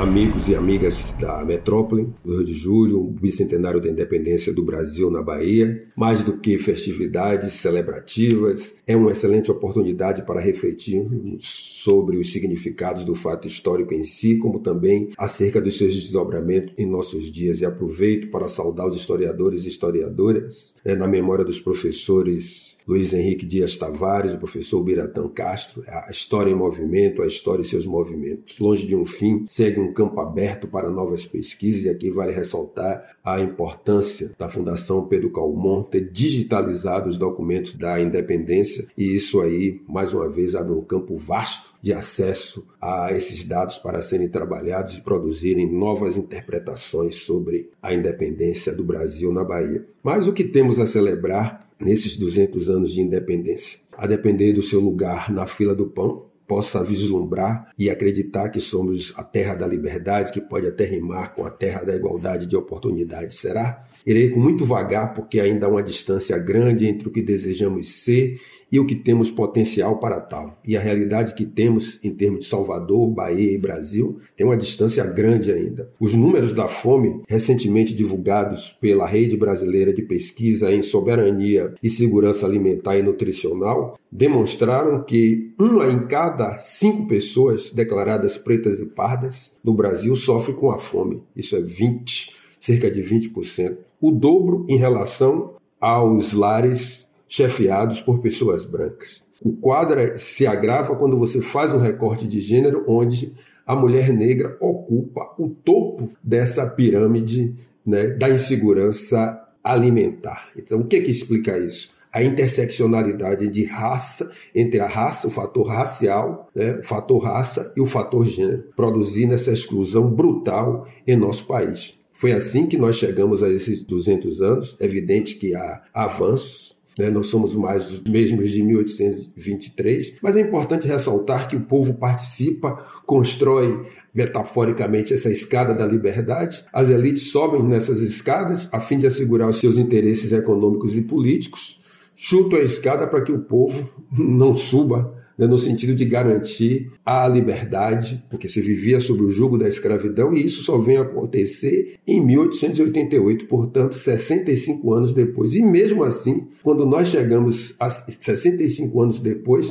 amigos e amigas da metrópole do Rio de Julho, o bicentenário da independência do Brasil na Bahia. Mais do que festividades celebrativas, é uma excelente oportunidade para refletir sobre os significados do fato histórico em si, como também acerca dos seus desdobramentos em nossos dias. E aproveito para saudar os historiadores e historiadoras, né, na memória dos professores Luiz Henrique Dias Tavares, o professor Biratã Castro, a história em movimento, a história e seus movimentos. Longe de um fim, segue um campo aberto para novas pesquisas, e aqui vale ressaltar a importância da Fundação Pedro Calmon ter digitalizado os documentos da independência, e isso aí, mais uma vez, abre um campo vasto de acesso a esses dados para serem trabalhados e produzirem novas interpretações sobre a independência do Brasil na Bahia. Mas o que temos a celebrar nesses 200 anos de independência? A depender do seu lugar na fila do pão, possa vislumbrar e acreditar que somos a terra da liberdade, que pode até rimar com a terra da igualdade de oportunidades, será? Irei com muito vagar, porque ainda há uma distância grande entre o que desejamos ser e o que temos potencial para tal. E a realidade que temos em termos de Salvador, Bahia e Brasil tem uma distância grande ainda. Os números da fome, recentemente divulgados pela Rede Brasileira de Pesquisa em Soberania e Segurança Alimentar e Nutricional, demonstraram que uma em cada cinco pessoas declaradas pretas e pardas no Brasil sofre com a fome. Isso é 20, cerca de 20%. O dobro em relação aos lares chefiados por pessoas brancas. O quadro se agrava quando você faz um recorte de gênero onde a mulher negra ocupa o topo dessa pirâmide né, da insegurança alimentar. Então, o que, que explica isso? A interseccionalidade de raça, entre a raça, o fator racial, né, o fator raça e o fator gênero, produzindo essa exclusão brutal em nosso país. Foi assim que nós chegamos a esses 200 anos. É evidente que há avanços, né? Nós somos mais os mesmos de 1823, mas é importante ressaltar que o povo participa, constrói metaforicamente essa escada da liberdade. As elites sobem nessas escadas a fim de assegurar os seus interesses econômicos e políticos. Chutam a escada para que o povo não suba né, no sentido de garantir a liberdade, porque se vivia sob o jugo da escravidão, e isso só vem a acontecer em 1888, portanto, 65 anos depois. E mesmo assim, quando nós chegamos a 65 anos depois,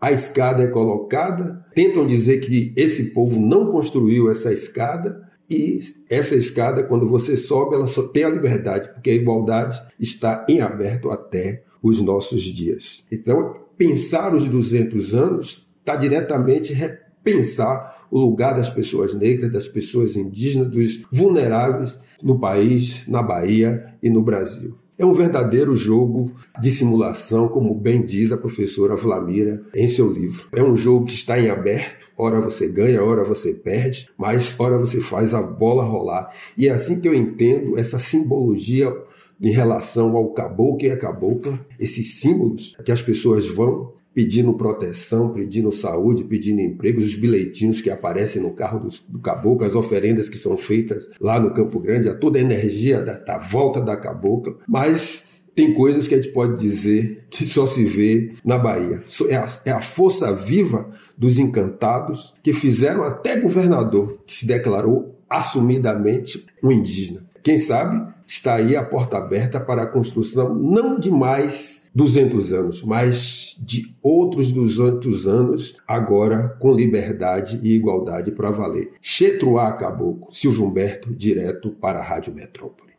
a escada é colocada, tentam dizer que esse povo não construiu essa escada, e essa escada, quando você sobe, ela só tem a liberdade, porque a igualdade está em aberto até os nossos dias. Então, pensar os 200 anos está diretamente repensar o lugar das pessoas negras, das pessoas indígenas, dos vulneráveis no país, na Bahia e no Brasil. É um verdadeiro jogo de simulação, como bem diz a professora Vlamira em seu livro. É um jogo que está em aberto, ora você ganha, ora você perde, mas ora você faz a bola rolar. E é assim que eu entendo essa simbologia em relação ao caboclo e a cabocla, esses símbolos que as pessoas vão pedindo proteção, pedindo saúde, pedindo emprego, os bilhetinhos que aparecem no carro do, do caboclo, as oferendas que são feitas lá no Campo Grande, a toda a energia da, da volta da cabocla, mas tem coisas que a gente pode dizer que só se vê na Bahia. É a, é a, força viva dos encantados que fizeram até governador que se declarou assumidamente um indígena. Quem sabe está aí a porta aberta para a construção não de mais 200 anos, mas de outros 200 anos, agora com liberdade e igualdade para valer. Chetruá Caboclo, Silvio Humberto, direto para a Rádio Metrópole.